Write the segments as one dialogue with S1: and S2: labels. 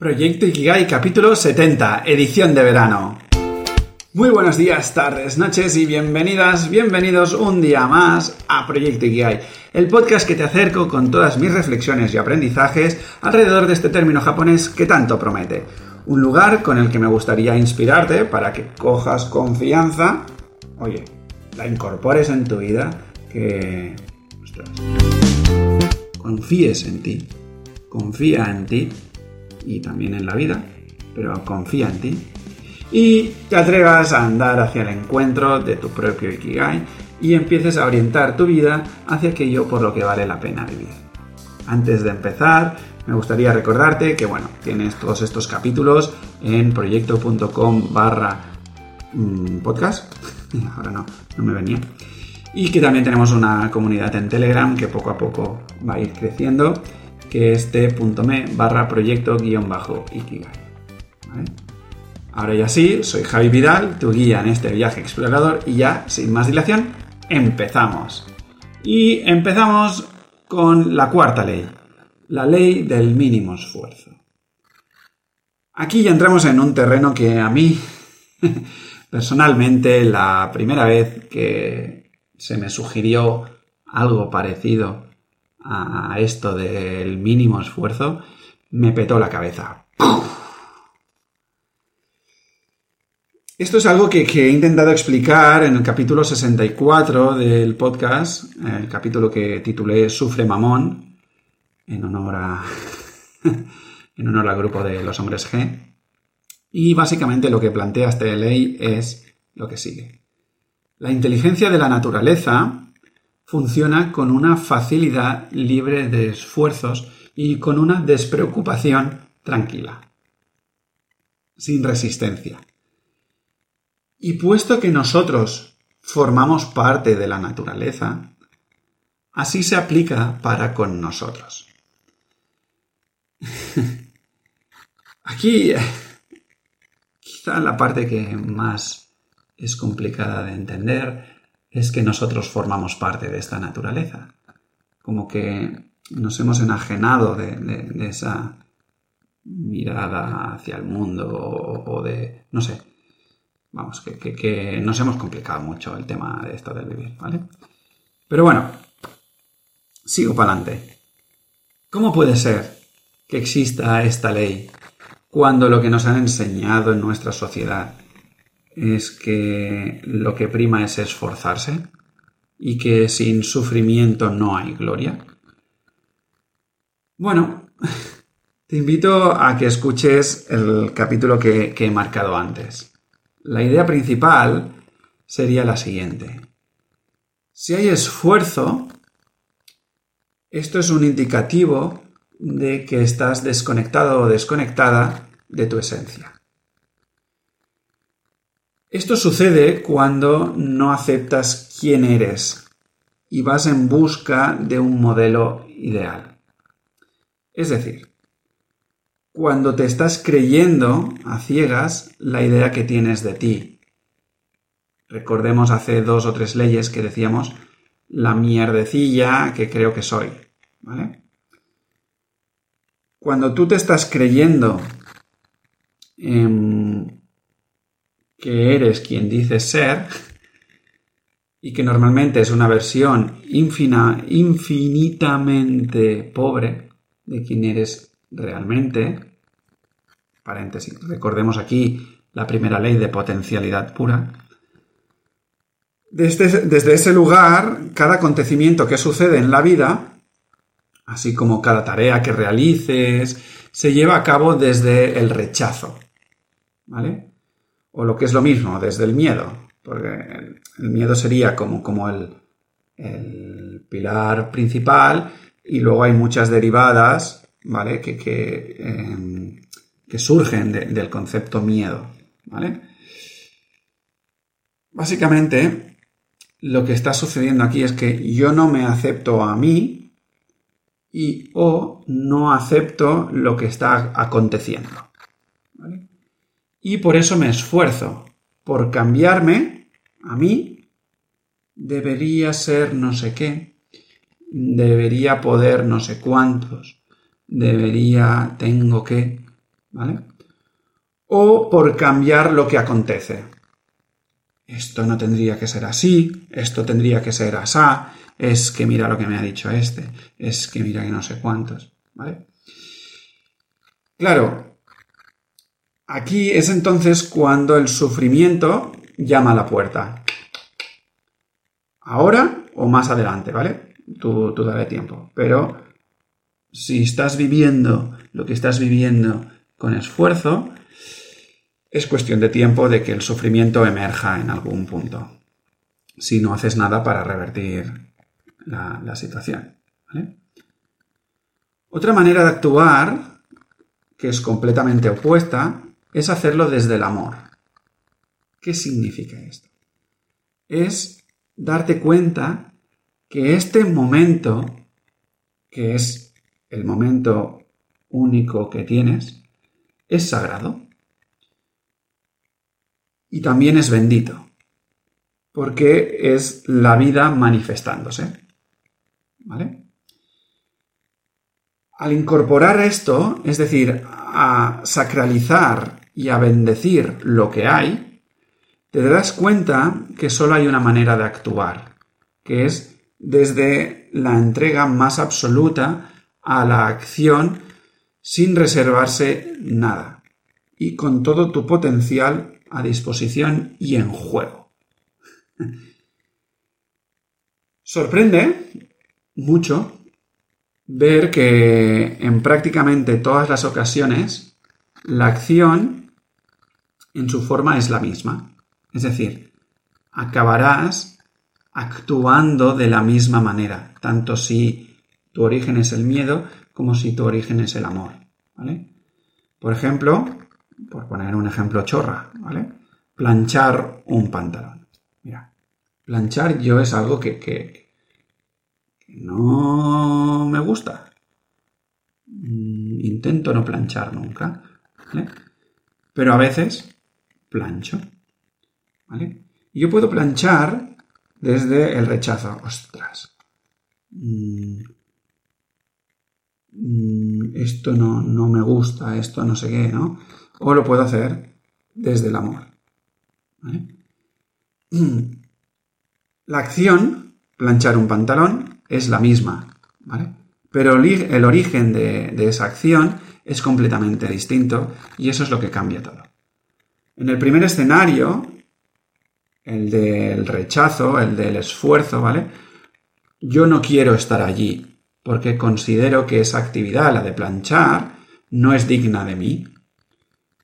S1: Proyecto Ikigai capítulo 70, edición de verano. Muy buenos días, tardes, noches y bienvenidas, bienvenidos un día más a Proyecto Ikigai, el podcast que te acerco con todas mis reflexiones y aprendizajes alrededor de este término japonés que tanto promete. Un lugar con el que me gustaría inspirarte para que cojas confianza, oye, la incorpores en tu vida, que... Ostras, confíes en ti, confía en ti y también en la vida, pero confía en ti. Y te atrevas a andar hacia el encuentro de tu propio Ikigai y empieces a orientar tu vida hacia aquello por lo que vale la pena vivir. Antes de empezar, me gustaría recordarte que, bueno, tienes todos estos capítulos en proyecto.com barra mm, podcast. Ahora no, no me venía. Y que también tenemos una comunidad en Telegram que poco a poco va a ir creciendo que es t.me barra proyecto guion bajo Ikigai. Ahora ya sí, soy Javi Vidal, tu guía en este viaje explorador y ya, sin más dilación, empezamos. Y empezamos con la cuarta ley, la ley del mínimo esfuerzo. Aquí ya entramos en un terreno que a mí, personalmente, la primera vez que se me sugirió algo parecido a esto del mínimo esfuerzo, me petó la cabeza. Esto es algo que, he intentado explicar en el capítulo 64 del podcast, el capítulo que titulé Sufre Mamón, en honor en honor al grupo de los hombres G. Y básicamente lo que plantea esta ley es lo que sigue. La inteligencia de la naturaleza funciona con una facilidad libre de esfuerzos y con una despreocupación tranquila, sin resistencia. Y puesto que nosotros formamos parte de la naturaleza, así se aplica para con nosotros. Aquí quizá la parte que más es complicada de entender es que nosotros formamos parte de esta naturaleza. Como que nos hemos enajenado de, esa mirada hacia el mundo o, de, no sé, vamos, que, que, nos hemos complicado mucho el tema de esto del vivir, ¿vale? Pero bueno, sigo para adelante. ¿Cómo puede ser que exista esta ley cuando lo que nos han enseñado en nuestra sociedad es que lo que prima es esforzarse y que sin sufrimiento no hay gloria? Bueno, te invito a que escuches el capítulo que, he marcado antes. La idea principal sería la siguiente. Si hay esfuerzo, esto es un indicativo de que estás desconectado o desconectada de tu esencia. Esto sucede cuando no aceptas quién eres y vas en busca de un modelo ideal. Es decir, cuando te estás creyendo a ciegas la idea que tienes de ti. Recordemos hace dos o tres leyes que decíamos la mierdecilla que creo que soy. Cuando tú te estás creyendo en que eres quien dices ser y que normalmente es una versión infinitamente pobre de quien eres realmente. Paréntesis, recordemos aquí la primera ley de potencialidad pura. Desde, desde ese lugar, cada acontecimiento que sucede en la vida, así como cada tarea que realices, se lleva a cabo desde el rechazo. ¿Vale? O lo que es lo mismo, desde el miedo, porque el miedo sería como, como el, pilar principal y luego hay muchas derivadas, ¿vale? Que, que, em, surgen del concepto miedo, ¿vale? Básicamente, lo que está sucediendo aquí es que yo no me acepto a mí y o no acepto lo que está aconteciendo. ¿vale? Y por eso me esfuerzo. Por cambiarme, a mí, debería ser no sé qué, debería poder no sé cuántos, debería, tengo que, ¿vale? O por cambiar lo que acontece. Esto no tendría que ser así, esto tendría que ser asá, es que mira lo que me ha dicho este, es que mira que no sé cuántos, ¿vale? Claro, aquí es entonces cuando el sufrimiento llama a la puerta. Ahora o más adelante, ¿vale? Tú, tú dale tiempo. Pero si estás viviendo lo que estás viviendo con esfuerzo, es cuestión de tiempo de que el sufrimiento emerja en algún punto. Si no haces nada para revertir la, situación. Otra manera de actuar, que es completamente opuesta, es hacerlo desde el amor. ¿Qué significa esto? Es darte cuenta que este momento, que es el momento único que tienes, es sagrado. Y también es bendito, porque es la vida manifestándose. ¿Vale? Al incorporar esto, es decir, a sacralizar y a bendecir lo que hay, te darás cuenta que solo hay una manera de actuar, que es desde la entrega más absoluta a la acción sin reservarse nada y con todo tu potencial a disposición y en juego. Sorprende mucho ver que en prácticamente todas las ocasiones la acción en su forma es la misma. Es decir, acabarás actuando de la misma manera, tanto si tu origen es el miedo como si tu origen es el amor. ¿vale? Por ejemplo, por poner un ejemplo chorra, ¿vale? Planchar un pantalón. Mira, planchar yo es algo que, que, no me gusta. Mm, intento no planchar nunca, ¿vale? Pero a veces plancho. ¿Vale? Yo puedo planchar desde el rechazo. Ostras. Mm, mm, esto no, no, me gusta, esto no sé qué, ¿no? O lo puedo hacer desde el amor. ¿Vale? La acción, planchar un pantalón, es la misma, ¿vale? Pero el origen de, de esa acción es completamente distinto y eso es lo que cambia todo. En el primer escenario, el del rechazo, el del esfuerzo, ¿vale? Yo no quiero estar allí porque considero que esa actividad, la de planchar, no es digna de mí.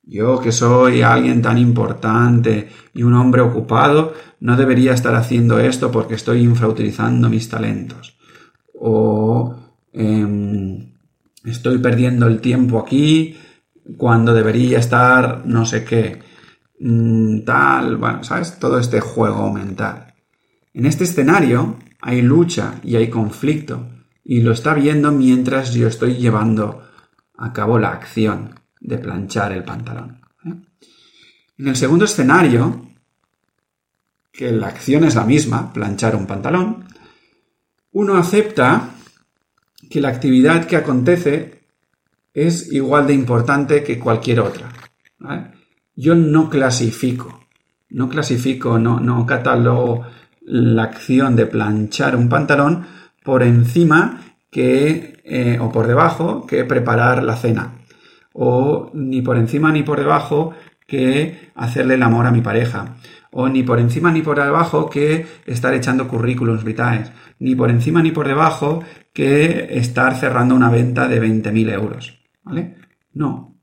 S1: Yo, que soy alguien tan importante y un hombre ocupado, no debería estar haciendo esto porque estoy infrautilizando mis talentos. O em, estoy perdiendo el tiempo aquí cuando debería estar no sé qué. Mm, tal, bueno, ¿sabes? Todo este juego mental. En este escenario hay lucha y hay conflicto y lo está viendo mientras yo estoy llevando a cabo la acción de planchar el pantalón. ¿eh? En el segundo escenario, que la acción es la misma, planchar un pantalón, uno acepta que la actividad que acontece es igual de importante que cualquier otra. yo no clasifico, no clasifico, no, no catalogo la acción de planchar un pantalón por encima que, eh, o por debajo que preparar la cena. O ni por encima ni por debajo que hacerle el amor a mi pareja. O ni por encima ni por debajo que estar echando currículums vitae. Ni por encima ni por debajo que estar cerrando una venta de 20.000 euros. ¿Vale? No.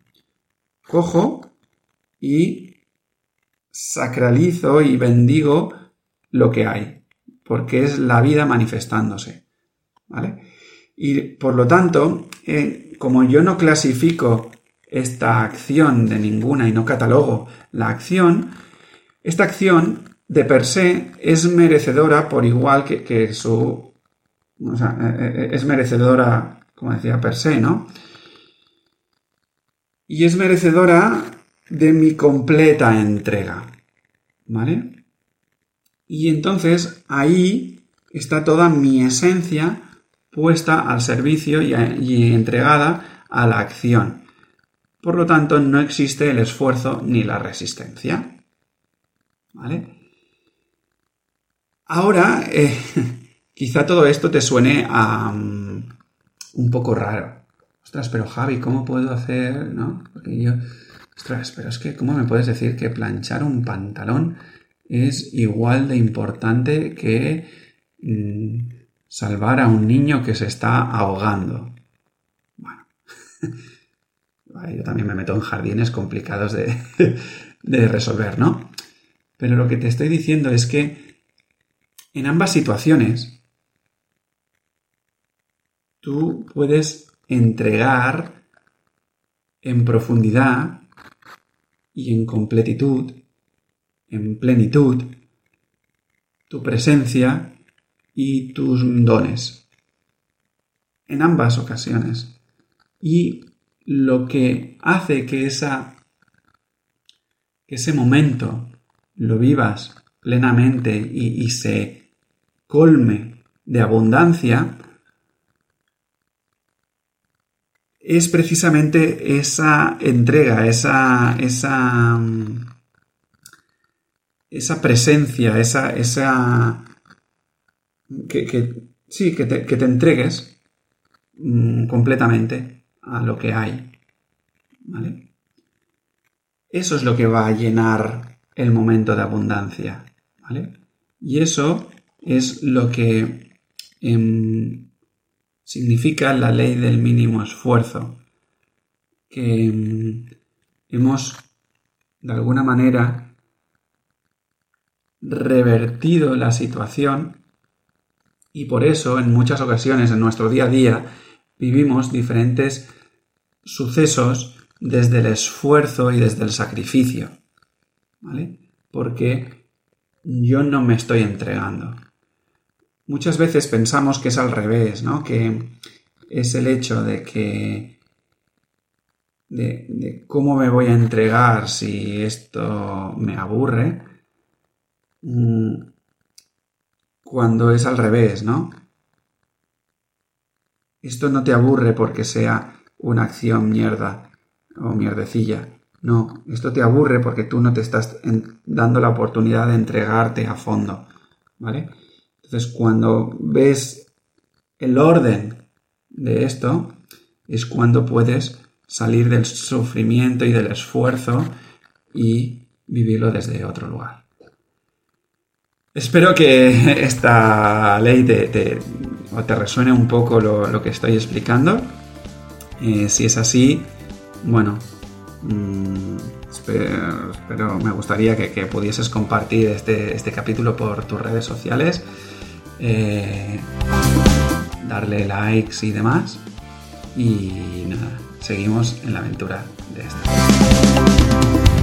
S1: Cojo y sacralizo y bendigo lo que hay, porque es la vida manifestándose. ¿Vale? Y por lo tanto, eh, como yo no clasifico esta acción de ninguna y no catalogo la acción, esta acción de per se es merecedora por igual que, su... O sea, eh, eh, es merecedora, como decía, per se, ¿no? Y es merecedora de mi completa entrega. ¿Vale? Y entonces ahí está toda mi esencia puesta al servicio y, entregada a la acción. Por lo tanto, no existe el esfuerzo ni la resistencia. ¿Vale? Ahora, eh, quizá todo esto te suene a mm, un poco raro. Ostras, pero Javi, ¿cómo puedo hacer? ¿No? Yo. Ostras, pero es que, ¿cómo me puedes decir que planchar un pantalón es igual de importante que mm, salvar a un niño que se está ahogando? Bueno. yo también me meto en jardines complicados de, de resolver, ¿no? Pero lo que te estoy diciendo es que en ambas situaciones tú puedes entregar en profundidad y en completitud, en plenitud, tu presencia y tus dones. En ambas ocasiones. Y lo que hace que, esa, que ese momento lo vivas plenamente y, y se colme de abundancia es precisamente esa entrega, esa, esa, esa presencia, esa, esa, que, sí, que te, que te entregues mm, completamente a lo que hay. ¿Vale? Eso es lo que va a llenar el momento de abundancia. ¿Vale? Y eso es lo que em, significa la ley del mínimo esfuerzo, que mm, hemos de alguna manera revertido la situación y por eso en muchas ocasiones en nuestro día a día vivimos diferentes sucesos desde el esfuerzo y desde el sacrificio, ¿vale? Porque yo no me estoy entregando. Muchas veces pensamos que es al revés, ¿no? Que es el hecho de que de, cómo me voy a entregar si esto me aburre, mm, cuando es al revés, ¿no? Esto no te aburre porque sea una acción mierda o mierdecilla. No, esto te aburre porque tú no te estás dando la oportunidad de entregarte a fondo, ¿vale? Entonces, cuando ves el orden de esto, es cuando puedes salir del sufrimiento y del esfuerzo y vivirlo desde otro lugar. Espero que esta ley te, te, resuene un poco lo, que estoy explicando. Eh, si es así, bueno, mm, espero, me gustaría que, pudieses compartir este, este capítulo por tus redes sociales eh, darle likes y demás. Y nada, seguimos en la aventura de esta.